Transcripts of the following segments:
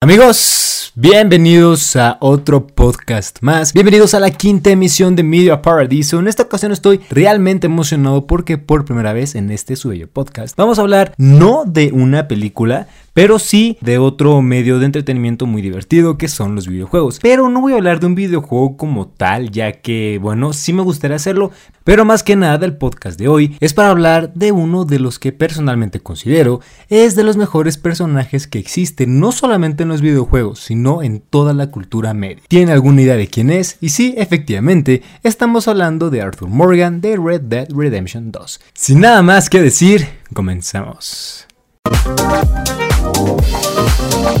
Amigos, bienvenidos a otro podcast más. Bienvenidos a la quinta emisión de Media Paradiso. En esta ocasión estoy realmente emocionado porque por primera vez en este su podcast vamos a hablar no de una película, pero sí de otro medio de entretenimiento muy divertido que son los videojuegos. Pero no voy a hablar de un videojuego como tal, ya que, bueno, sí me gustaría hacerlo, pero más que nada el podcast de hoy es para hablar de uno de los que personalmente considero es de los mejores personajes que existen, no solamente en los videojuegos, sino en toda la cultura media. ¿Tienen alguna idea de quién es? Y sí, efectivamente, estamos hablando de Arthur Morgan de Red Dead Redemption 2. Sin nada más que decir, comenzamos. Thank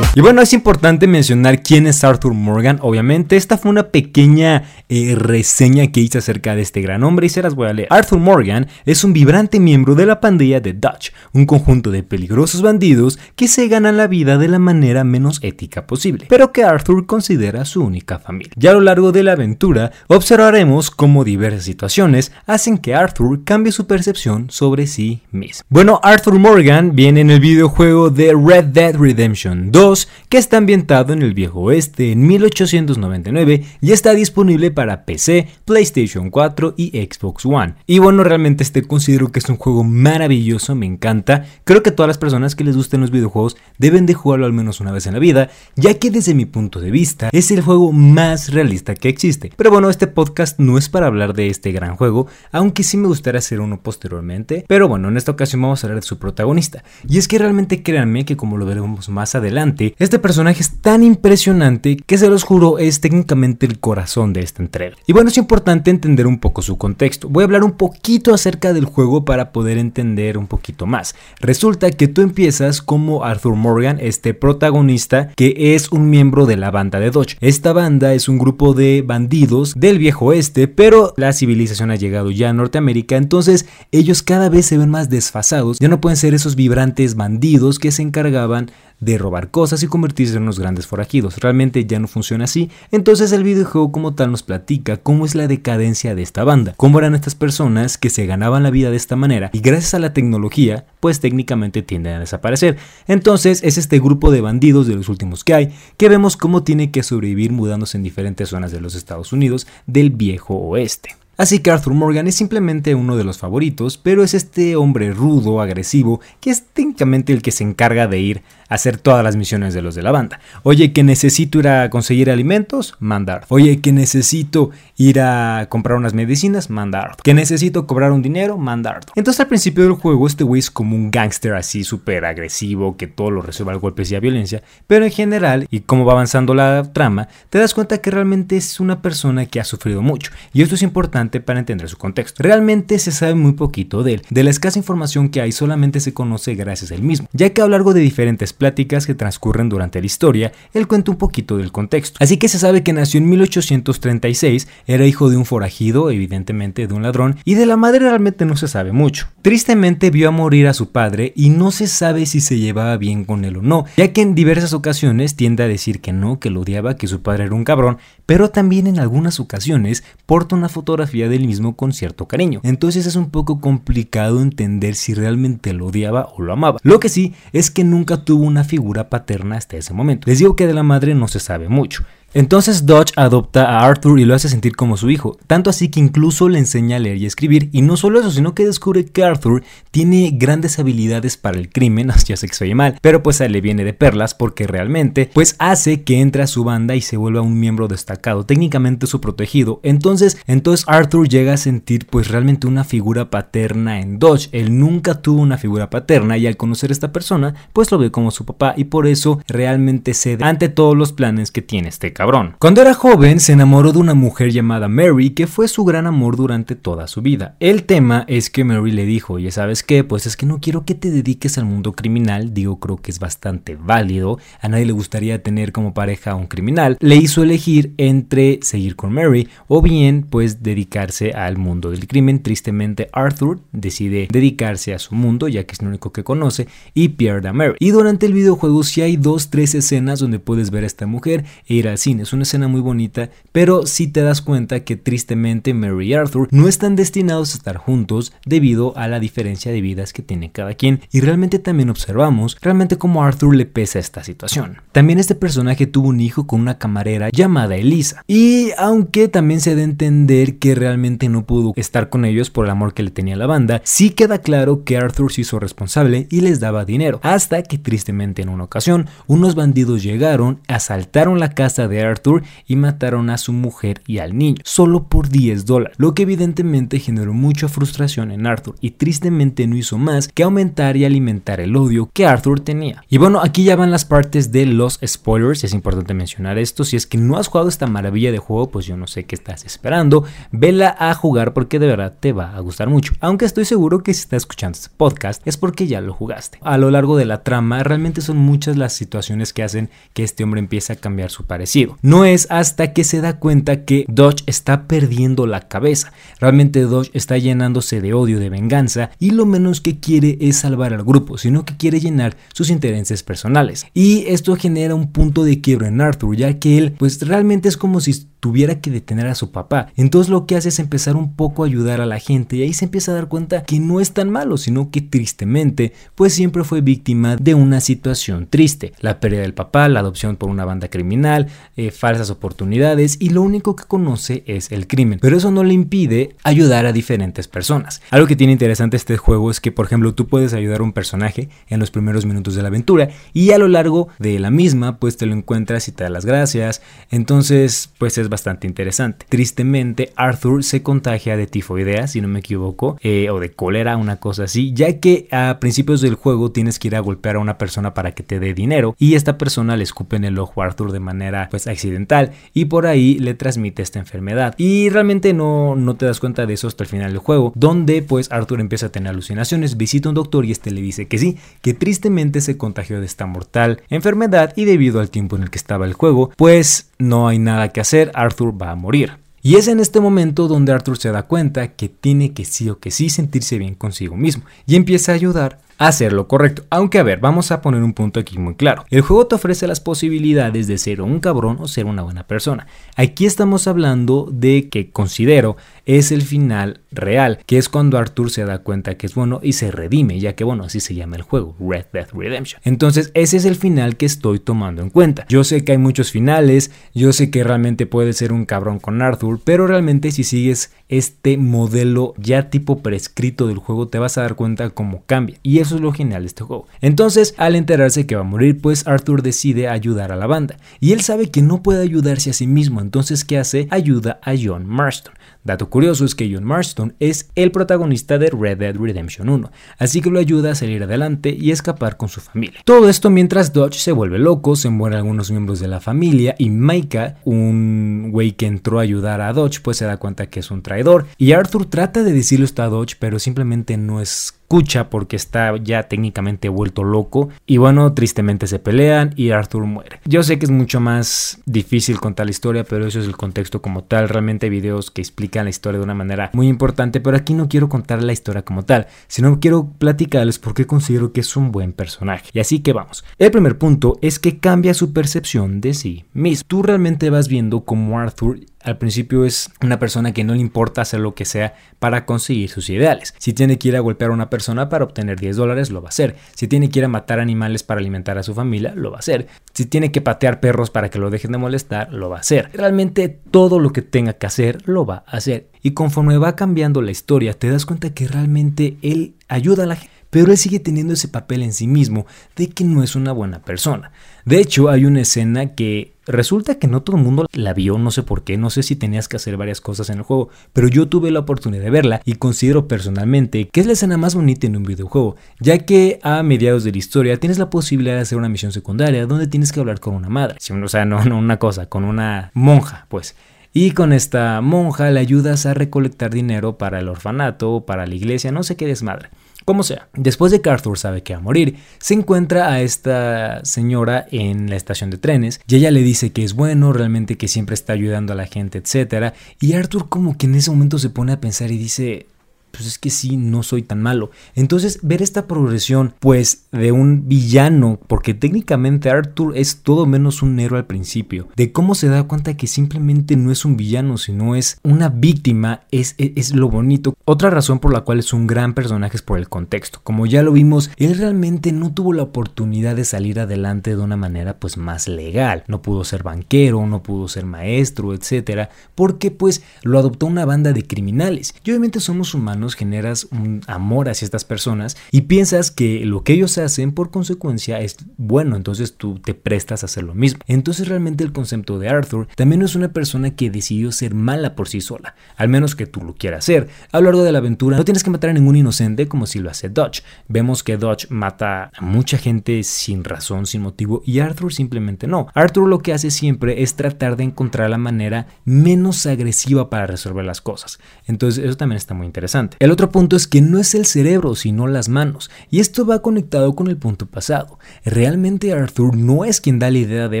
Y bueno, es importante mencionar quién es Arthur Morgan. Obviamente, esta fue una pequeña eh, reseña que hice acerca de este gran hombre y se las voy a leer. Arthur Morgan es un vibrante miembro de la pandilla de Dutch, un conjunto de peligrosos bandidos que se ganan la vida de la manera menos ética posible, pero que Arthur considera su única familia. Ya a lo largo de la aventura observaremos cómo diversas situaciones hacen que Arthur cambie su percepción sobre sí mismo. Bueno, Arthur Morgan viene en el videojuego de Red Dead Redemption 2 que está ambientado en el viejo oeste en 1899 y está disponible para PC, PlayStation 4 y Xbox One. Y bueno, realmente este considero que es un juego maravilloso, me encanta. Creo que todas las personas que les gusten los videojuegos deben de jugarlo al menos una vez en la vida, ya que desde mi punto de vista es el juego más realista que existe. Pero bueno, este podcast no es para hablar de este gran juego, aunque sí me gustaría hacer uno posteriormente. Pero bueno, en esta ocasión vamos a hablar de su protagonista. Y es que realmente créanme que como lo veremos más adelante, este personaje es tan impresionante que se los juro es técnicamente el corazón de esta entrega. Y bueno, es importante entender un poco su contexto. Voy a hablar un poquito acerca del juego para poder entender un poquito más. Resulta que tú empiezas como Arthur Morgan, este protagonista que es un miembro de la banda de Dodge. Esta banda es un grupo de bandidos del viejo oeste, pero la civilización ha llegado ya a Norteamérica, entonces ellos cada vez se ven más desfasados, ya no pueden ser esos vibrantes bandidos que se encargaban de robar cosas y convertirse en unos grandes forajidos. Realmente ya no funciona así. Entonces el videojuego como tal nos platica cómo es la decadencia de esta banda, cómo eran estas personas que se ganaban la vida de esta manera y gracias a la tecnología pues técnicamente tienden a desaparecer. Entonces es este grupo de bandidos de los últimos que hay que vemos cómo tiene que sobrevivir mudándose en diferentes zonas de los Estados Unidos del viejo oeste. Así que Arthur Morgan es simplemente uno de los favoritos, pero es este hombre rudo, agresivo, que es técnicamente el que se encarga de ir hacer todas las misiones de los de la banda. Oye, que necesito ir a conseguir alimentos, mandar. Oye, que necesito ir a comprar unas medicinas, mandar. Que necesito cobrar un dinero, mandar. Entonces al principio del juego este güey es como un gángster así súper agresivo, que todo lo resuelve a golpes y a violencia, pero en general, y como va avanzando la trama, te das cuenta que realmente es una persona que ha sufrido mucho. Y esto es importante para entender su contexto. Realmente se sabe muy poquito de él. De la escasa información que hay solamente se conoce gracias a él mismo, ya que a lo largo de diferentes pláticas que transcurren durante la historia, él cuenta un poquito del contexto. Así que se sabe que nació en 1836, era hijo de un forajido, evidentemente de un ladrón, y de la madre realmente no se sabe mucho. Tristemente vio a morir a su padre y no se sabe si se llevaba bien con él o no, ya que en diversas ocasiones tiende a decir que no, que lo odiaba, que su padre era un cabrón, pero también en algunas ocasiones porta una fotografía del mismo con cierto cariño. Entonces es un poco complicado entender si realmente lo odiaba o lo amaba. Lo que sí es que nunca tuvo una figura paterna hasta ese momento. Les digo que de la madre no se sabe mucho. Entonces Dodge adopta a Arthur y lo hace sentir como su hijo, tanto así que incluso le enseña a leer y escribir, y no solo eso, sino que descubre que Arthur tiene grandes habilidades para el crimen, ya sé que se oye mal, pero pues a él le viene de perlas porque realmente pues hace que entre a su banda y se vuelva un miembro destacado, técnicamente su protegido. Entonces, entonces Arthur llega a sentir pues realmente una figura paterna en Dodge. Él nunca tuvo una figura paterna y al conocer a esta persona pues lo ve como su papá y por eso realmente cede ante todos los planes que tiene este cabrón. Cuando era joven se enamoró de una mujer llamada Mary que fue su gran amor durante toda su vida. El tema es que Mary le dijo, ya sabes qué, pues es que no quiero que te dediques al mundo criminal, digo creo que es bastante válido, a nadie le gustaría tener como pareja a un criminal, le hizo elegir entre seguir con Mary o bien pues dedicarse al mundo del crimen. Tristemente Arthur decide dedicarse a su mundo ya que es lo único que conoce y pierde a Mary. Y durante el videojuego si hay dos, tres escenas donde puedes ver a esta mujer e ir al Es una escena muy bonita, pero si te das cuenta que tristemente Mary y Arthur no están destinados a estar juntos debido a la diferencia de vidas que tiene cada quien. Y realmente también observamos realmente cómo Arthur le pesa esta situación. También este personaje tuvo un hijo con una camarera llamada Elisa. Y aunque también se da a entender que realmente no pudo estar con ellos por el amor que le tenía la banda, sí queda claro que Arthur se hizo responsable y les daba dinero. Hasta que tristemente en una ocasión unos bandidos llegaron, asaltaron la casa de Arthur y mataron a su mujer y al niño, solo por 10 dólares, lo que evidentemente generó mucha frustración en Arthur y tristemente no hizo más que aumentar y alimentar el odio que Arthur tenía. Y bueno, aquí ya van las partes de los spoilers, es importante mencionar esto, si es que no has jugado esta maravilla de juego, pues yo no sé qué estás esperando, vela a jugar porque de verdad te va a gustar mucho, aunque estoy seguro que si estás escuchando este podcast es porque ya lo jugaste. A lo largo de la trama realmente son muchas las situaciones que hacen que este hombre empiece a cambiar su parecido. No es hasta que se da cuenta que Dodge está perdiendo la cabeza. Realmente Dodge está llenándose de odio, de venganza y lo menos que quiere es salvar al grupo, sino que quiere llenar sus intereses personales. Y esto genera un punto de quiebra en Arthur, ya que él pues realmente es como si tuviera que detener a su papá. Entonces lo que hace es empezar un poco a ayudar a la gente y ahí se empieza a dar cuenta que no es tan malo, sino que tristemente pues siempre fue víctima de una situación triste. La pérdida del papá, la adopción por una banda criminal, eh, falsas oportunidades y lo único que conoce es el crimen. Pero eso no le impide ayudar a diferentes personas. Algo que tiene interesante este juego es que por ejemplo tú puedes ayudar a un personaje en los primeros minutos de la aventura y a lo largo de la misma pues te lo encuentras y te da las gracias. Entonces pues es bastante interesante. Tristemente Arthur se contagia de tifoidea si no me equivoco eh, o de cólera una cosa así ya que a principios del juego tienes que ir a golpear a una persona para que te dé dinero y esta persona le escupe en el ojo a Arthur de manera pues accidental y por ahí le transmite esta enfermedad y realmente no, no te das cuenta de eso hasta el final del juego donde pues Arthur empieza a tener alucinaciones, visita a un doctor y este le dice que sí, que tristemente se contagió de esta mortal enfermedad y debido al tiempo en el que estaba el juego pues no hay nada que hacer, Arthur va a morir. Y es en este momento donde Arthur se da cuenta que tiene que sí o que sí sentirse bien consigo mismo y empieza a ayudar hacer lo correcto. Aunque a ver, vamos a poner un punto aquí muy claro. El juego te ofrece las posibilidades de ser un cabrón o ser una buena persona. Aquí estamos hablando de que considero es el final real, que es cuando Arthur se da cuenta que es bueno y se redime, ya que bueno, así se llama el juego, Red Dead Redemption. Entonces, ese es el final que estoy tomando en cuenta. Yo sé que hay muchos finales, yo sé que realmente puede ser un cabrón con Arthur, pero realmente si sigues este modelo ya tipo prescrito del juego, te vas a dar cuenta cómo cambia. Y eso es lo genial de este juego. Entonces, al enterarse que va a morir, pues Arthur decide ayudar a la banda. Y él sabe que no puede ayudarse a sí mismo, entonces ¿qué hace? Ayuda a John Marston. Dato curioso es que John Marston es el protagonista de Red Dead Redemption 1, así que lo ayuda a salir adelante y escapar con su familia. Todo esto mientras Dodge se vuelve loco, se mueren algunos miembros de la familia y Micah, un güey que entró a ayudar a Dodge, pues se da cuenta que es un traidor y Arthur trata de decirlo esto a Dodge, pero simplemente no es escucha porque está ya técnicamente vuelto loco y bueno, tristemente se pelean y Arthur muere. Yo sé que es mucho más difícil contar la historia, pero eso es el contexto como tal. Realmente hay videos que explican la historia de una manera muy importante, pero aquí no quiero contar la historia como tal, sino quiero platicarles por qué considero que es un buen personaje. Y así que vamos. El primer punto es que cambia su percepción de sí mismo. Tú realmente vas viendo como Arthur al principio es una persona que no le importa hacer lo que sea para conseguir sus ideales. Si tiene que ir a golpear a una persona para obtener 10 dólares, lo va a hacer. Si tiene que ir a matar animales para alimentar a su familia, lo va a hacer. Si tiene que patear perros para que lo dejen de molestar, lo va a hacer. Realmente todo lo que tenga que hacer, lo va a hacer. Y conforme va cambiando la historia, te das cuenta que realmente él ayuda a la gente pero él sigue teniendo ese papel en sí mismo de que no es una buena persona. De hecho, hay una escena que resulta que no todo el mundo la vio, no sé por qué, no sé si tenías que hacer varias cosas en el juego, pero yo tuve la oportunidad de verla y considero personalmente que es la escena más bonita en un videojuego, ya que a mediados de la historia tienes la posibilidad de hacer una misión secundaria donde tienes que hablar con una madre, o sea, no, no una cosa, con una monja, pues. Y con esta monja le ayudas a recolectar dinero para el orfanato, para la iglesia, no sé qué desmadre. Como sea, después de que Arthur sabe que va a morir, se encuentra a esta señora en la estación de trenes y ella le dice que es bueno, realmente que siempre está ayudando a la gente, etc. Y Arthur como que en ese momento se pone a pensar y dice, pues es que sí, no soy tan malo. Entonces, ver esta progresión, pues, de un villano, porque técnicamente Arthur es todo menos un héroe al principio, de cómo se da cuenta que simplemente no es un villano, sino es una víctima, es, es, lo bonito. Otra razón por la cual es un gran personaje es por el contexto. Como ya lo vimos, él realmente no tuvo la oportunidad de salir adelante de una manera, pues, más legal. No pudo ser banquero, no pudo ser maestro, etcétera, porque, pues, lo adoptó una banda de criminales. Y obviamente somos humanos generas un amor hacia estas personas y piensas que lo que ellos hacen por consecuencia es bueno, entonces tú te prestas a hacer lo mismo. Entonces realmente el concepto de Arthur también es una persona que decidió ser mala por sí sola, al menos que tú lo quieras hacer. A lo largo de la aventura no tienes que matar a ningún inocente como si lo hace Dodge. Vemos que Dodge mata a mucha gente sin razón, sin motivo y Arthur simplemente no. Arthur lo que hace siempre es tratar de encontrar la manera menos agresiva para resolver las cosas. Entonces eso también está muy interesante. El otro punto es que no es el cerebro, sino las manos, y esto va conectado con el punto pasado. Realmente Arthur no es quien da la idea de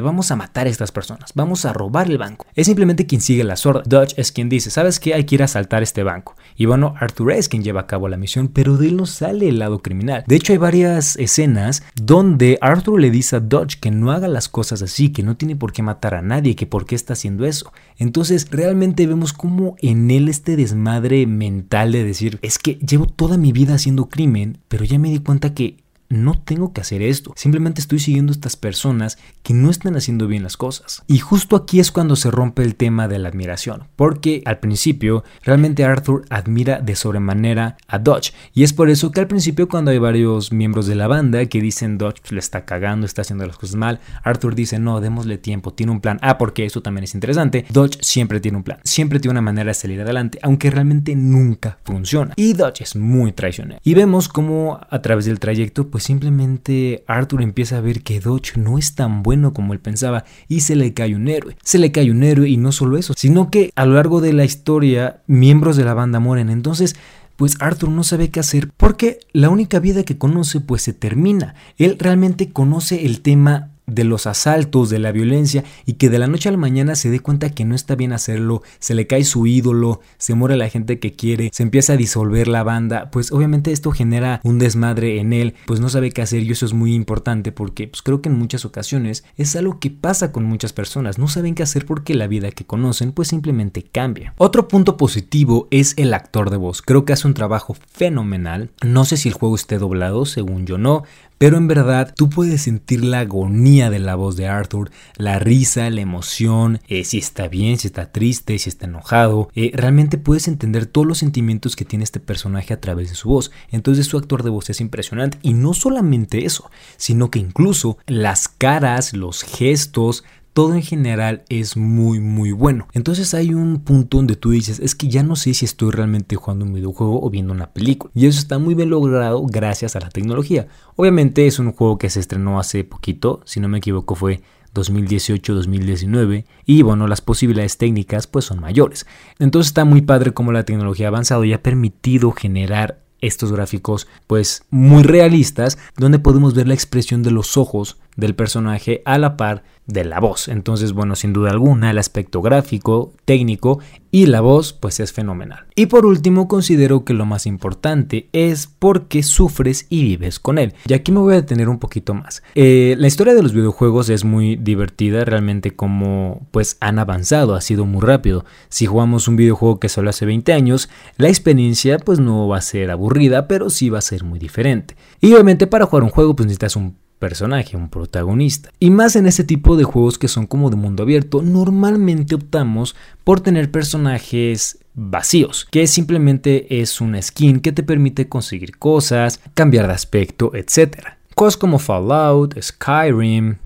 vamos a matar a estas personas, vamos a robar el banco. Es simplemente quien sigue las órdenes. Dodge es quien dice, ¿sabes qué? Hay que ir a asaltar este banco. Y bueno, Arthur es quien lleva a cabo la misión, pero de él no sale el lado criminal. De hecho, hay varias escenas donde Arthur le dice a Dodge que no haga las cosas así, que no tiene por qué matar a nadie, que por qué está haciendo eso. Entonces, realmente vemos como en él este desmadre mental de decir, es que llevo toda mi vida haciendo crimen, pero ya me di cuenta que no tengo que hacer esto, simplemente estoy siguiendo a estas personas que no están haciendo bien las cosas. Y justo aquí es cuando se rompe el tema de la admiración, porque al principio realmente Arthur admira de sobremanera a Dodge, y es por eso que al principio cuando hay varios miembros de la banda que dicen Dodge le está cagando, está haciendo las cosas mal, Arthur dice no, démosle tiempo, tiene un plan. Ah, porque eso también es interesante, Dodge siempre tiene un plan, siempre tiene una manera de salir adelante, aunque realmente nunca funciona. Y Dodge es muy traicionero. Y vemos cómo a través del trayecto pues simplemente Arthur empieza a ver que Dodge no es tan bueno como él pensaba y se le cae un héroe. Se le cae un héroe y no solo eso, sino que a lo largo de la historia miembros de la banda mueren. Entonces pues Arthur no sabe qué hacer porque la única vida que conoce pues se termina. Él realmente conoce el tema de los asaltos, de la violencia y que de la noche a la mañana se dé cuenta que no está bien hacerlo, se le cae su ídolo, se muere la gente que quiere, se empieza a disolver la banda, pues obviamente esto genera un desmadre en él, pues no sabe qué hacer y eso es muy importante porque pues creo que en muchas ocasiones es algo que pasa con muchas personas, no saben qué hacer porque la vida que conocen pues simplemente cambia. Otro punto positivo es el actor de voz, creo que hace un trabajo fenomenal, no sé si el juego esté doblado, según yo no, pero en verdad tú puedes sentir la agonía de la voz de Arthur, la risa, la emoción, eh, si está bien, si está triste, si está enojado. Eh, realmente puedes entender todos los sentimientos que tiene este personaje a través de su voz. Entonces su actor de voz es impresionante. Y no solamente eso, sino que incluso las caras, los gestos, todo en general es muy muy bueno. Entonces hay un punto donde tú dices, es que ya no sé si estoy realmente jugando un videojuego o viendo una película. Y eso está muy bien logrado gracias a la tecnología. Obviamente es un juego que se estrenó hace poquito, si no me equivoco fue 2018-2019 y bueno, las posibilidades técnicas pues son mayores. Entonces está muy padre como la tecnología ha avanzado y ha permitido generar estos gráficos pues muy realistas donde podemos ver la expresión de los ojos del personaje a la par de la voz. Entonces, bueno, sin duda alguna, el aspecto gráfico, técnico y la voz, pues es fenomenal. Y por último, considero que lo más importante es porque sufres y vives con él. Y aquí me voy a detener un poquito más. Eh, la historia de los videojuegos es muy divertida, realmente como pues han avanzado, ha sido muy rápido. Si jugamos un videojuego que solo hace 20 años, la experiencia pues no va a ser aburrida, pero sí va a ser muy diferente. Y obviamente para jugar un juego pues necesitas un personaje, un protagonista. Y más en este tipo de juegos que son como de mundo abierto, normalmente optamos por tener personajes vacíos, que simplemente es una skin que te permite conseguir cosas, cambiar de aspecto, etc. Cosas como Fallout, Skyrim,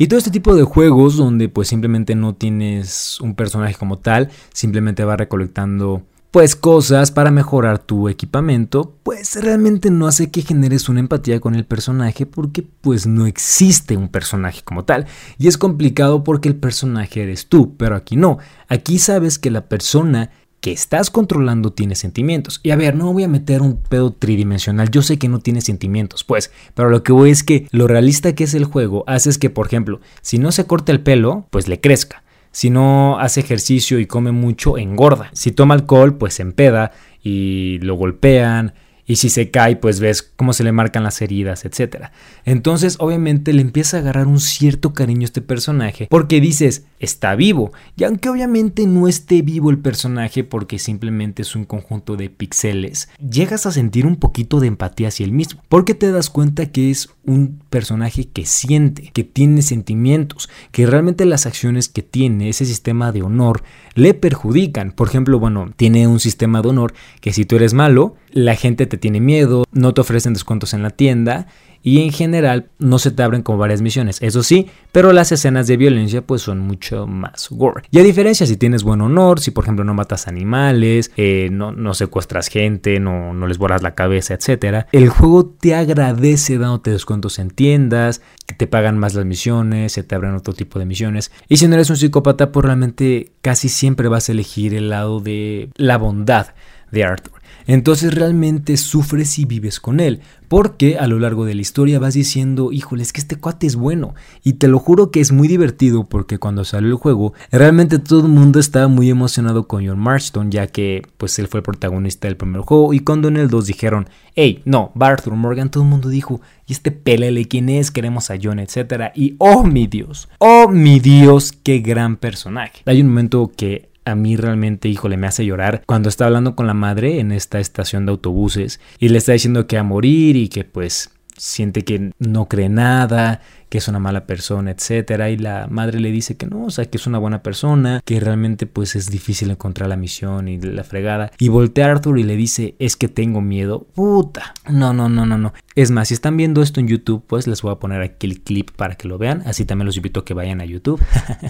y todo este tipo de juegos donde pues simplemente no tienes un personaje como tal, simplemente va recolectando pues cosas para mejorar tu equipamiento, pues realmente no hace que generes una empatía con el personaje porque pues no existe un personaje como tal. Y es complicado porque el personaje eres tú, pero aquí no. Aquí sabes que la persona que estás controlando tiene sentimientos. Y a ver, no voy a meter un pedo tridimensional, yo sé que no tiene sentimientos, pues, pero lo que voy es que lo realista que es el juego hace que, por ejemplo, si no se corta el pelo, pues le crezca. Si no hace ejercicio y come mucho, engorda. Si toma alcohol, pues se empeda y lo golpean y si se cae, pues ves cómo se le marcan las heridas, etc. Entonces, obviamente, le empieza a agarrar un cierto cariño a este personaje porque dices, está vivo. Y aunque obviamente no esté vivo el personaje porque simplemente es un conjunto de píxeles, llegas a sentir un poquito de empatía hacia él mismo. Porque te das cuenta que es un personaje que siente, que tiene sentimientos, que realmente las acciones que tiene, ese sistema de honor, le perjudican. Por ejemplo, bueno, tiene un sistema de honor que si tú eres malo, la gente te tiene miedo, no te ofrecen descuentos en la tienda y en general no se te abren como varias misiones, eso sí, pero las escenas de violencia pues son mucho más gore. Y a diferencia si tienes buen honor, si por ejemplo no matas animales, eh, no, no, secuestras gente, no, no les borras la cabeza, etc., el juego te agradece dándote descuentos en tiendas, que te pagan más las misiones, se te abren otro tipo de misiones. Y si no eres un psicópata, pues realmente casi siempre vas a elegir el lado de la bondad de Arthur. Entonces realmente sufres y vives con él, porque a lo largo de la historia vas diciendo, híjole, es que este cuate es bueno. Y te lo juro que es muy divertido porque cuando salió el juego, realmente todo el mundo estaba muy emocionado con John Marston, ya que pues él fue el protagonista del primer juego. Y cuando en el 2 dijeron, hey, no, Arthur Morgan, todo el mundo dijo, ¿y este pelele quién es? Queremos a John, etc. Y oh mi Dios, oh mi Dios, qué gran personaje. Hay un momento que a mí realmente, híjole, me hace llorar cuando está hablando con la madre en esta estación de autobuses y le está diciendo que va a morir y que pues siente que no cree nada, que es una mala persona, etcétera, y la madre le dice que no, o sea, que es una buena persona, que realmente pues es difícil encontrar la misión y la fregada. Y voltea a Arthur y le dice, "Es que tengo miedo." Puta. No, no, no, no, no. Es más, si están viendo esto en YouTube, pues les voy a poner aquí el clip para que lo vean, así también los invito a que vayan a YouTube.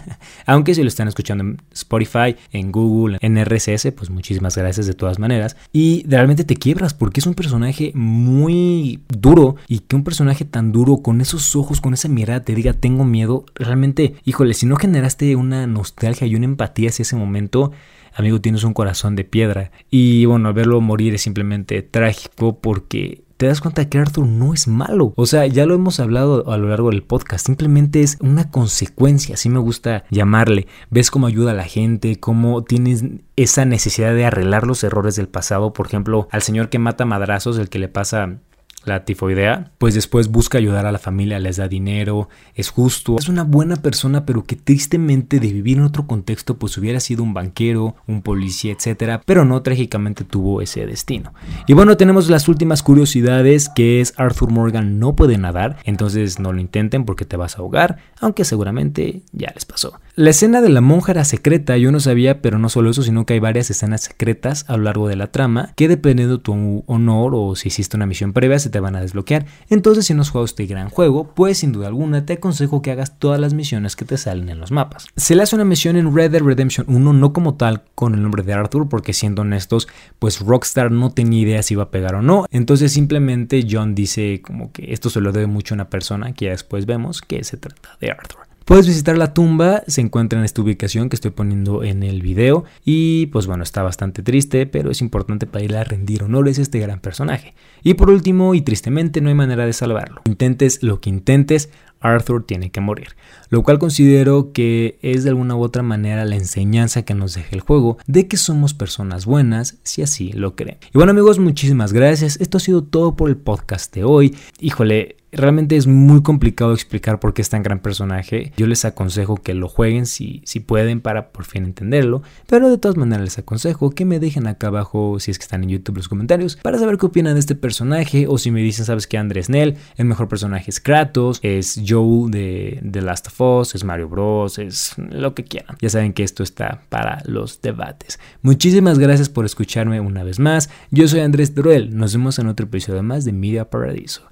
Aunque si lo están escuchando en Spotify, en Google, en RSS, pues muchísimas gracias de todas maneras. Y realmente te quiebras porque es un personaje muy duro y que un personaje tan duro con esos ojos, con esa mirada te diga tengo miedo, realmente, híjole, si no generaste una nostalgia y una empatía hacia ese momento, amigo, tienes un corazón de piedra. Y bueno, verlo morir es simplemente trágico porque te das cuenta que Arthur no es malo. O sea, ya lo hemos hablado a lo largo del podcast. Simplemente es una consecuencia, así me gusta llamarle. Ves cómo ayuda a la gente, cómo tienes esa necesidad de arreglar los errores del pasado. Por ejemplo, al señor que mata madrazos, el que le pasa la tifoidea, pues después busca ayudar a la familia, les da dinero, es justo, es una buena persona, pero que tristemente de vivir en otro contexto, pues hubiera sido un banquero, un policía, etcétera, pero no trágicamente tuvo ese destino. Y bueno, tenemos las últimas curiosidades, que es Arthur Morgan no puede nadar, entonces no lo intenten porque te vas a ahogar, aunque seguramente ya les pasó. La escena de la monja era secreta, yo no sabía, pero no solo eso, sino que hay varias escenas secretas a lo largo de la trama, que dependiendo de tu honor o si hiciste una misión previa, se te van a desbloquear. Entonces, si no has jugado este gran juego, pues sin duda alguna te aconsejo que hagas todas las misiones que te salen en los mapas. Se le hace una misión en Red Dead Redemption 1, no como tal con el nombre de Arthur, porque siendo honestos, pues Rockstar no tenía idea si iba a pegar o no. Entonces, simplemente John dice como que esto se lo debe mucho a una persona que ya después vemos que se trata de Arthur. Puedes visitar la tumba, se encuentra en esta ubicación que estoy poniendo en el video y pues bueno, está bastante triste, pero es importante para ir a rendir honores a este gran personaje. Y por último, y tristemente, no hay manera de salvarlo. Intentes lo que intentes, Arthur tiene que morir, lo cual considero que es de alguna u otra manera la enseñanza que nos deja el juego de que somos personas buenas si así lo creen. Y bueno amigos, muchísimas gracias, esto ha sido todo por el podcast de hoy. Híjole, Realmente es muy complicado explicar por qué es tan gran personaje. Yo les aconsejo que lo jueguen si, si pueden para por fin entenderlo. Pero de todas maneras les aconsejo que me dejen acá abajo, si es que están en YouTube, los comentarios para saber qué opinan de este personaje. O si me dicen, sabes que Andrés Nell, el mejor personaje es Kratos, es Joel de The Last of Us, es Mario Bros, es lo que quieran. Ya saben que esto está para los debates. Muchísimas gracias por escucharme una vez más. Yo soy Andrés Doruel. Nos vemos en otro episodio más de Media Paradiso.